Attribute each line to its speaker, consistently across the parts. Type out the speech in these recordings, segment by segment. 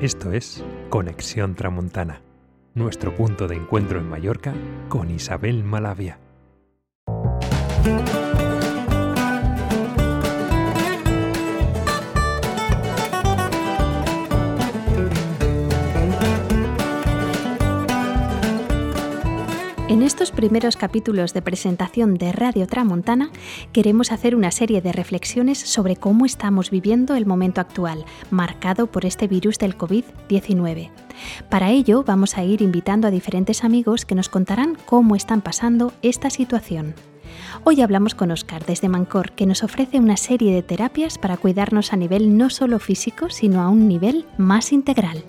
Speaker 1: Esto es Conexión Tramontana, nuestro punto de encuentro en Mallorca con Isabel Malavia.
Speaker 2: Primeros capítulos de presentación de Radio Tramontana queremos hacer una serie de reflexiones sobre cómo estamos viviendo el momento actual, marcado por este virus del COVID-19. Para ello vamos a ir invitando a diferentes amigos que nos contarán cómo están pasando esta situación. Hoy hablamos con Oscar desde Mancor, que nos ofrece una serie de terapias para cuidarnos a nivel no solo físico, sino a un nivel más integral.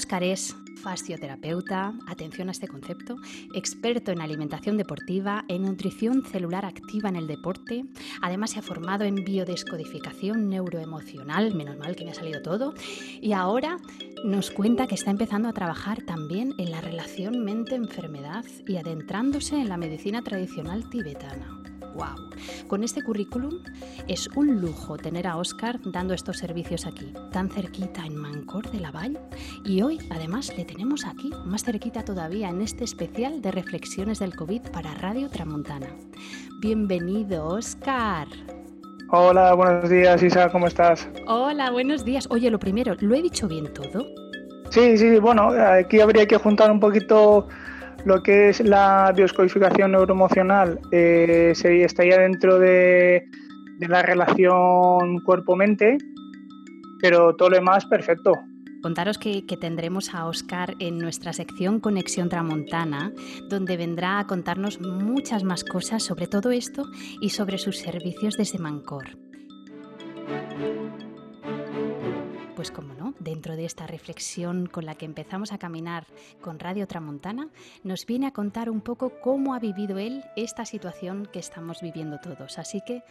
Speaker 2: Óscar es fascioterapeuta, atención a este concepto, experto en alimentación deportiva, en nutrición celular activa en el deporte, además se ha formado en biodescodificación neuroemocional, menos mal que me ha salido todo, y ahora nos cuenta que está empezando a trabajar también en la relación mente-enfermedad y adentrándose en la medicina tradicional tibetana. ¡Wow! Con este currículum es un lujo tener a Oscar dando estos servicios aquí, tan cerquita en Mancor de la Vall. Y hoy, además, le tenemos aquí, más cerquita todavía, en este especial de reflexiones del COVID para Radio Tramontana. Bienvenido, Oscar.
Speaker 3: Hola, buenos días, Isa, ¿cómo estás?
Speaker 2: Hola, buenos días. Oye, lo primero, ¿lo he dicho bien todo?
Speaker 3: Sí, sí, bueno, aquí habría que juntar un poquito lo que es la bioscodificación neuroemocional eh, estaría dentro de, la relación cuerpo-mente, pero todo lo demás perfecto.
Speaker 2: Contaros que, que, tendremos a Oscar en nuestra sección Conexión Tramontana, donde vendrá a contarnos muchas más cosas sobre todo esto y sobre sus servicios desde Mancor. Pues como no, dentro de esta reflexión con la que empezamos a caminar con Radio Tramontana, nos viene a contar un poco cómo ha vivido él esta situación que estamos viviendo todos. Así que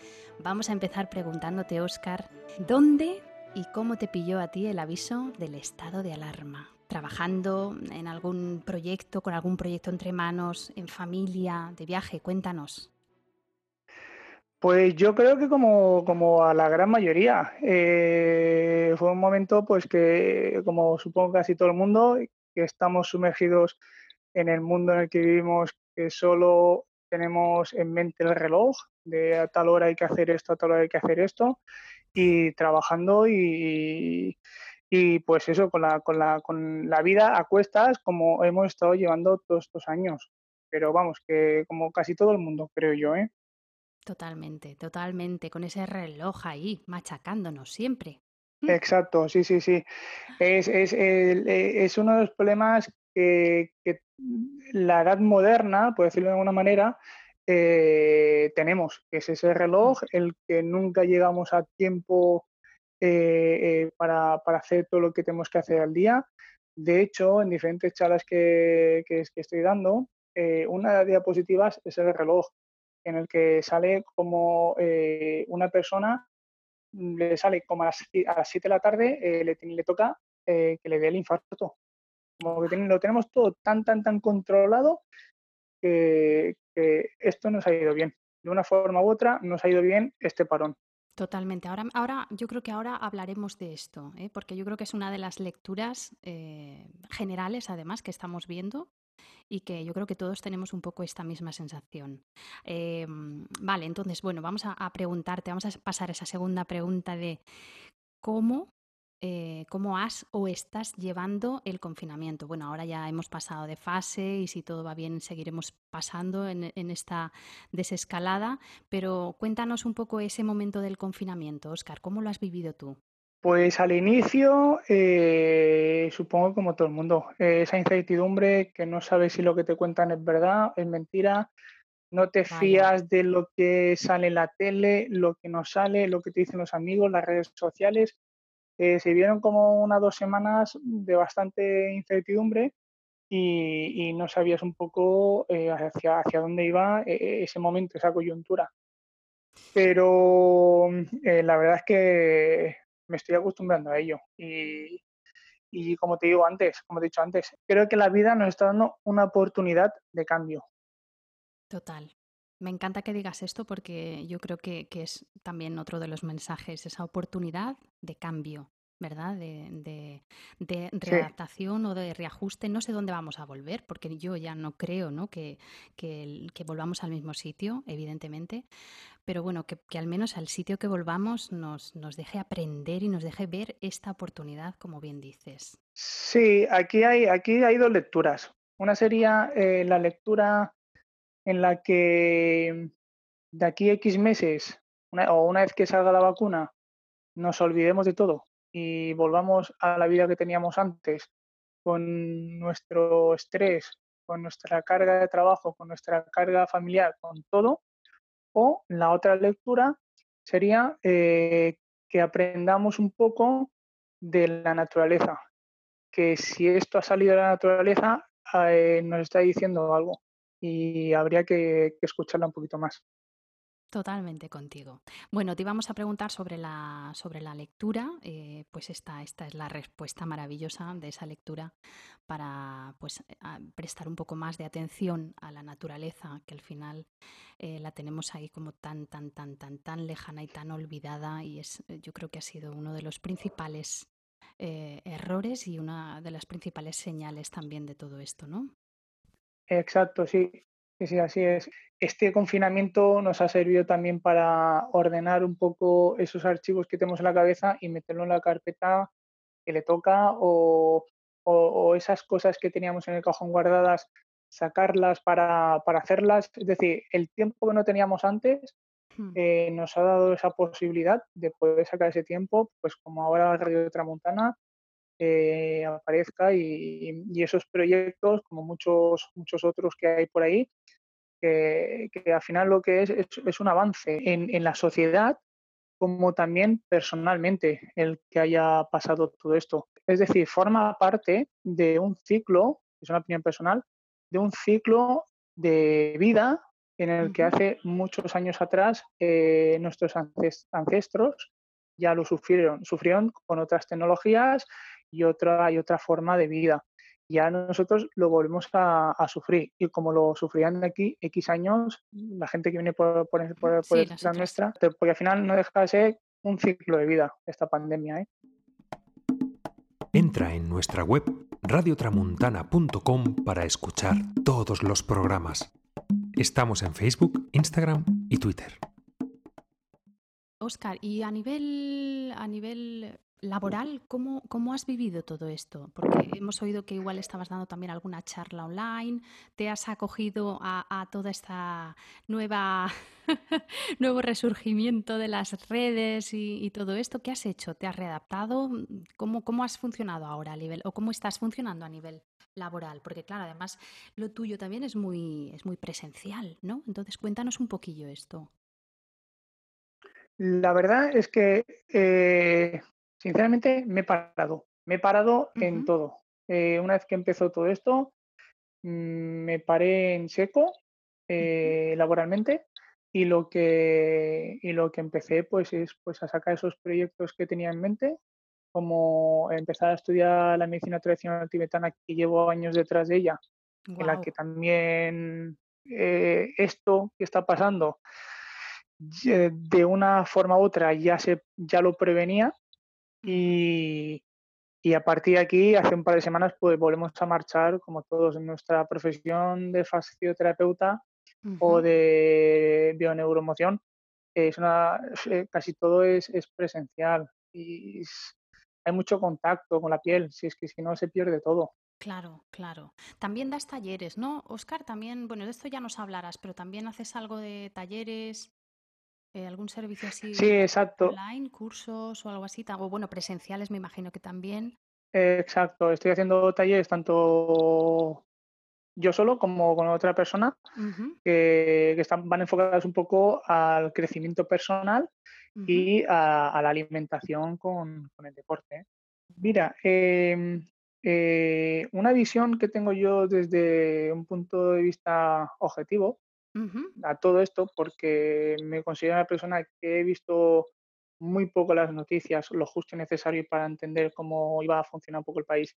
Speaker 2: vamos a empezar preguntándote, Óscar, ¿dónde y cómo te pilló a ti el aviso del estado de alarma? ¿Trabajando en algún proyecto, con algún proyecto entre manos, en familia, de viaje? Cuéntanos.
Speaker 3: Pues yo creo que como, como a la gran mayoría. Eh, fue un momento pues que, como supongo casi todo el mundo, que estamos sumergidos en el mundo en el que vivimos, que solo tenemos en mente el reloj, de a tal hora hay que hacer esto, a tal hora hay que hacer esto, y trabajando y, y pues eso, con la, con, la, con la vida a cuestas como hemos estado llevando todos estos años. Pero vamos, que como casi todo el mundo, creo yo, ¿eh?
Speaker 2: Totalmente, totalmente, con ese reloj ahí, machacándonos siempre. Mm.
Speaker 3: Exacto, sí, sí, sí. Es, es, eh, es uno de los problemas que, la edad moderna, por decirlo de alguna manera, eh, tenemos, que es ese reloj, el que nunca llegamos a tiempo eh, para, hacer todo lo que tenemos que hacer al día. De hecho, en diferentes charlas que, que, que estoy dando, una de las diapositivas es el reloj en el que sale como eh, una persona, mm, le sale como a las, 7 de la tarde, eh, le, le, toca eh, que le dé el infarto. Como que lo tenemos todo tan, tan, tan controlado que, esto nos ha ido bien. De una forma u otra nos ha ido bien este parón.
Speaker 2: Totalmente. Ahora, ahora, yo creo que ahora hablaremos de esto, porque yo creo que es una de las lecturas generales, además, que estamos viendo y que yo creo que todos tenemos un poco esta misma sensación. Em, vale, entonces, bueno, vamos a, preguntarte, vamos a pasar a esa segunda pregunta de cómo, eh, cómo has o estás llevando el confinamiento. Bueno, ahora ya hemos pasado de fase y si todo va bien seguiremos pasando en, en esta desescalada, pero cuéntanos un poco ese momento del confinamiento, Oscar, ¿cómo lo has vivido tú?
Speaker 3: Pues al inicio, eh, supongo como todo el mundo, eh, esa incertidumbre que no sabes si lo que te cuentan es verdad, es mentira, no te fías de lo que sale en la tele, lo que no sale, lo que te dicen los amigos, las redes sociales. Eh, se vieron como unas dos semanas de bastante incertidumbre y, no sabías un poco hacia, hacia dónde iba ese momento, esa coyuntura. Pero la verdad es que me estoy acostumbrando a ello. Y, y como te digo antes, como he dicho antes, creo que la vida nos está dando una oportunidad de cambio.
Speaker 2: Total. Me encanta que digas esto porque yo creo que, que es también otro de los mensajes, esa oportunidad de cambio. ¿Verdad? De, de, readaptación o de reajuste. No sé dónde vamos a volver, porque yo ya no creo ¿no? Que, que, volvamos al mismo sitio, evidentemente, pero bueno, que, al menos al sitio que volvamos nos, nos deje aprender y nos deje ver esta oportunidad, como bien dices.
Speaker 3: Sí, aquí hay, aquí hay dos lecturas. Una sería eh, la lectura en la que de aquí a X meses o una vez que salga la vacuna nos olvidemos de todo y volvamos a la vida que teníamos antes, con nuestro estrés, con nuestra carga de trabajo, con nuestra carga familiar, con todo. O la otra lectura sería eh, que aprendamos un poco de la naturaleza, que si esto ha salido de la naturaleza eh, nos está diciendo algo y habría que, que escucharla un poquito más.
Speaker 2: Totalmente contigo. Bueno, te íbamos a preguntar sobre la, sobre la lectura, eh, pues esta, esta es la respuesta maravillosa de esa lectura para pues, prestar un poco más de atención a la naturaleza, que al final eh, la tenemos ahí como tan, tan, tan, tan, tan lejana y tan olvidada y es, eh, yo creo que ha sido uno de los principales errores y una de las principales señales también de todo esto, ¿no?
Speaker 3: Exacto, sí. Sí, sí, así es. Este confinamiento nos ha servido también para ordenar un poco esos archivos que tenemos en la cabeza y meterlo en la carpeta que le toca o, esas cosas que teníamos en el cajón guardadas, sacarlas para, hacerlas. Es decir, el tiempo que no teníamos antes hmm. eh, nos ha dado esa posibilidad de poder sacar ese tiempo, pues como ahora Radio Tramontana eh, aparezca y, y, esos proyectos, como muchos, muchos otros que hay por ahí, que, al final lo que es es, un avance en, la sociedad como también personalmente el que haya pasado todo esto. Es decir, forma parte de un ciclo, es una opinión personal, de un ciclo de vida en el que hace muchos años atrás eh, nuestros ancestros ya lo sufrieron, sufrieron con otras tecnologías y otra, y otra forma de vida ya nosotros lo volvemos a, sufrir. Y como lo sufrían de aquí X años, la gente que viene por, por, por, la nuestra, porque al final no deja de ser un ciclo de vida esta pandemia. ¿eh?
Speaker 1: Entra en nuestra web radiotramuntana.com para escuchar todos los programas. Estamos en Facebook, Instagram y Twitter.
Speaker 2: Oscar, y a nivel, a nivel laboral, ¿cómo, ¿cómo, has vivido todo esto? Porque hemos oído que igual estabas dando también alguna charla online, te has acogido a, toda esta nueva nuevo resurgimiento de las redes y, todo esto. ¿Qué has hecho? ¿Te has readaptado? ¿Cómo, ¿Cómo has funcionado ahora a nivel, o cómo estás funcionando a nivel laboral? Porque claro, además lo tuyo también es muy, es muy presencial, ¿no? Entonces cuéntanos un poquillo esto.
Speaker 3: La verdad es que eh, Sinceramente, me he parado. Me he parado en todo. Eh, una vez que empezó todo esto, mm, me paré en seco eh, laboralmente y lo que y lo que empecé pues es pues a sacar esos proyectos que tenía en mente como empezar a estudiar la medicina tradicional tibetana que llevo años detrás de ella en la que también eh, esto que está pasando de una forma u otra ya se ya lo prevenía y, a partir de aquí, hace un par de semanas, pues volvemos a marchar, como todos en nuestra profesión de fisioterapeuta o de bioneuromoción. Es una, eh, casi todo es, presencial y hay mucho contacto con la piel, si es que si no se pierde todo.
Speaker 2: Claro, claro. También das talleres, ¿no? Oscar, también, bueno, de esto ya nos hablarás, pero también haces algo de talleres eh, ¿Algún servicio así
Speaker 3: Sí, exacto.
Speaker 2: online, cursos o algo así? O bueno, presenciales me imagino que también.
Speaker 3: exacto, estoy haciendo talleres tanto yo solo como con otra persona que, están, van enfocadas un poco al crecimiento personal y a, la alimentación con, el deporte. Mira, em, eh, una visión que tengo yo desde un punto de vista objetivo a todo esto porque me considero una persona que he visto muy poco las noticias, lo justo y necesario para entender cómo iba a funcionar un poco el país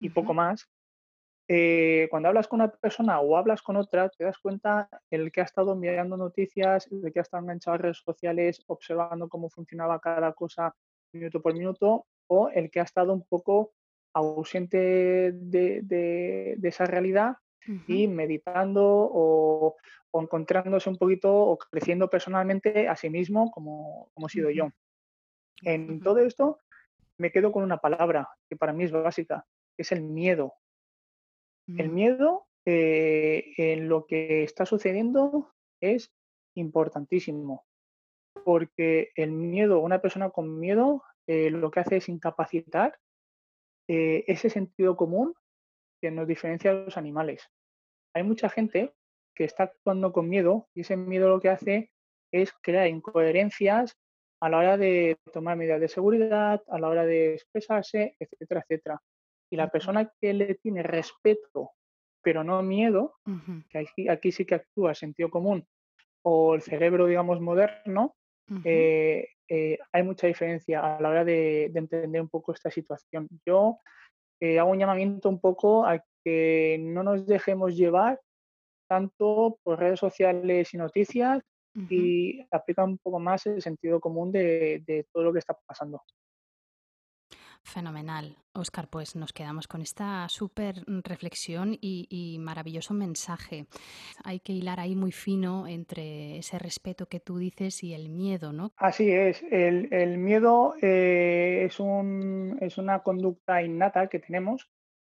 Speaker 3: y poco más. Eh, cuando hablas con una persona o hablas con otra, te das cuenta el que ha estado mirando noticias, el que ha estado enganchado a redes sociales, observando cómo funcionaba cada cosa minuto por minuto, o el que ha estado un poco ausente de, esa realidad y meditando o, encontrándose un poquito o creciendo personalmente a sí mismo como, como he sido yo. En todo esto me quedo con una palabra que para mí es básica, que es el miedo. El mm. miedo eh, en lo que está sucediendo es importantísimo, porque el miedo, una persona con miedo, eh, lo que hace es incapacitar eh, ese sentido común que nos diferencia de los animales. Hay mucha gente que está actuando con miedo y ese miedo lo que hace es crear incoherencias a la hora de tomar medidas de seguridad, a la hora de expresarse, etcétera, etcétera. Y la persona que le tiene respeto, pero no miedo, que aquí, sí que actúa sentido común, o el cerebro, digamos, moderno, eh, eh, hay mucha diferencia a la hora de, entender un poco esta situación. Yo eh, hago un llamamiento un poco a que no nos dejemos llevar tanto por redes sociales y noticias y aplica un poco más el sentido común de todo lo que está pasando.
Speaker 2: Fenomenal. Oscar, pues nos quedamos con esta súper reflexión y, maravilloso mensaje. Hay que hilar ahí muy fino entre ese respeto que tú dices y el miedo, ¿no?
Speaker 3: Así es. El, miedo eh, es, un, es una conducta innata que tenemos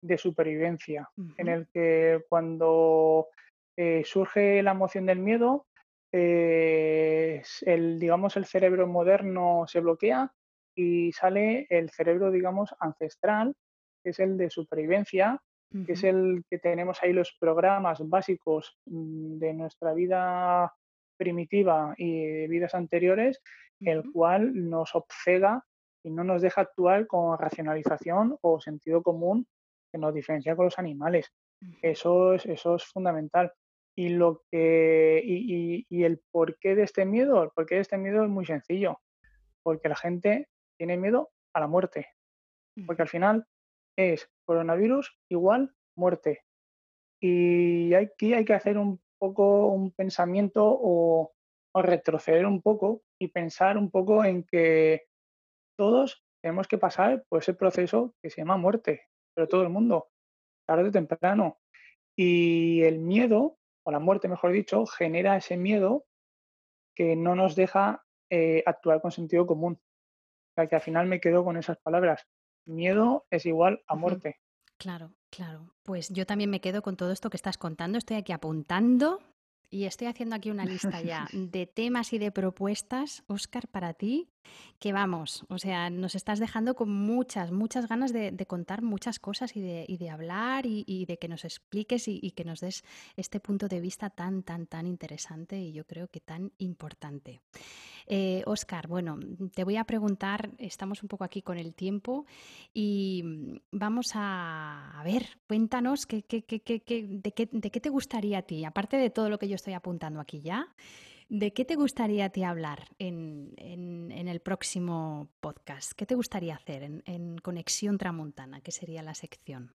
Speaker 3: de supervivencia, en el que cuando eh, surge la emoción del miedo, eh, el, digamos, el cerebro moderno se bloquea y sale el cerebro, digamos, ancestral, que es el de supervivencia, que es el que tenemos ahí los programas básicos mm, de nuestra vida primitiva y de vidas anteriores, el cual nos obcega y no nos deja actuar con racionalización o sentido común que nos diferencia con los animales. Eso es, eso es fundamental. Y, lo que, y, y el porqué de este miedo, el porqué de este miedo es muy sencillo, porque la gente tiene miedo a la muerte, porque al final es coronavirus igual muerte. Y aquí hay que hacer un poco un pensamiento o, retroceder un poco y pensar un poco en que todos tenemos que pasar por ese proceso que se llama muerte, pero todo el mundo, tarde o temprano. Y el miedo, o la muerte mejor dicho, genera ese miedo que no nos deja eh, actuar con sentido común que al final me quedo con esas palabras. Miedo es igual a muerte.
Speaker 2: Claro, claro. Pues yo también me quedo con todo esto que estás contando. Estoy aquí apuntando y estoy haciendo aquí una lista ya de temas y de propuestas, Oscar, para ti, que vamos, o sea, nos estás dejando con muchas, muchas ganas de, contar muchas cosas y de, de hablar y, de que nos expliques y, que nos des este punto de vista tan, tan, tan interesante y yo creo que tan importante. Eh, Oscar, bueno, te voy a preguntar, estamos un poco aquí con el tiempo y vamos a, ver, cuéntanos de, qué, de qué te gustaría a ti, aparte de todo lo que yo estoy apuntando aquí ya. ¿De qué te gustaría a ti hablar en, el próximo podcast? ¿Qué te gustaría hacer en, Conexión Tramontana? ¿Qué sería la sección?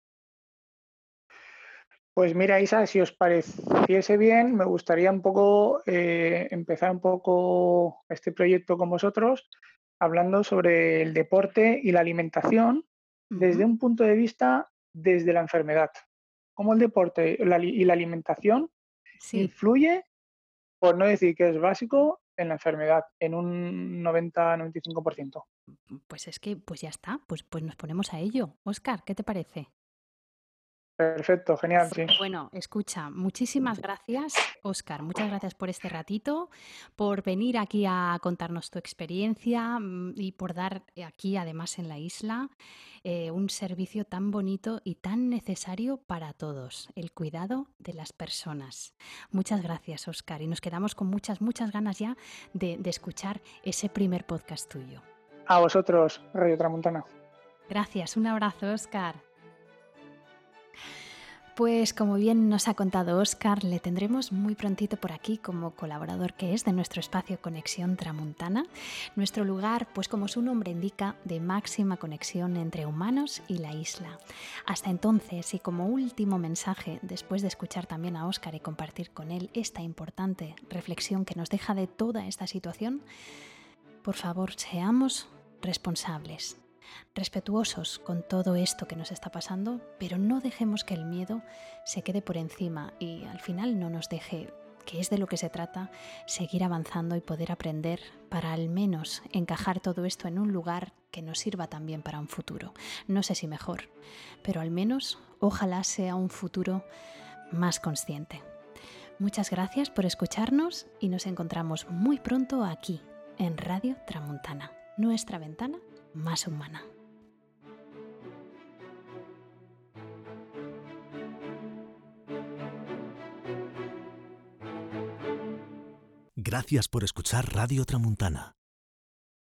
Speaker 3: Pues mira, Isa, si os pareciese bien, me gustaría un poco eh, empezar un poco este proyecto con vosotros, hablando sobre el deporte y la alimentación desde un punto de vista desde la enfermedad. Cómo el deporte y la alimentación influye, por no decir que es básico, en la enfermedad, en un 90-95%.
Speaker 2: Pues es que, pues ya está, pues, pues nos ponemos a ello. Oscar, ¿qué te parece?
Speaker 3: Perfecto, genial, sí.
Speaker 2: Bueno, escucha, muchísimas gracias, Oscar. Muchas gracias por este ratito, por venir aquí a contarnos tu experiencia mm, y por dar aquí, además en la isla, eh, un servicio tan bonito y tan necesario para todos, el cuidado de las personas. Muchas gracias, Oscar. Y nos quedamos con muchas, muchas ganas ya de, de escuchar ese primer podcast tuyo.
Speaker 3: A vosotros, Radio Tramontana.
Speaker 2: Gracias, un abrazo, Oscar. Pues como bien nos ha contado Oscar, le tendremos muy prontito por aquí como colaborador que es de nuestro espacio Conexión Tramuntana, nuestro lugar, pues como su nombre indica, de máxima conexión entre humanos y la isla. Hasta entonces, y como último mensaje, después de escuchar también a Oscar y compartir con él esta importante reflexión que nos deja de toda esta situación, por favor, seamos responsables, respetuosos con todo esto que nos está pasando, pero no dejemos que el miedo se quede por encima y al final no nos deje, que es de lo que se trata, seguir avanzando y poder aprender para al menos encajar todo esto en un lugar que nos sirva también para un futuro. No sé si mejor, pero al menos ojalá sea un futuro más consciente. Muchas gracias por escucharnos y nos encontramos muy pronto aquí en Radio Tramuntana, nuestra ventana más humana.
Speaker 4: Gracias por escuchar Radio Tramuntana.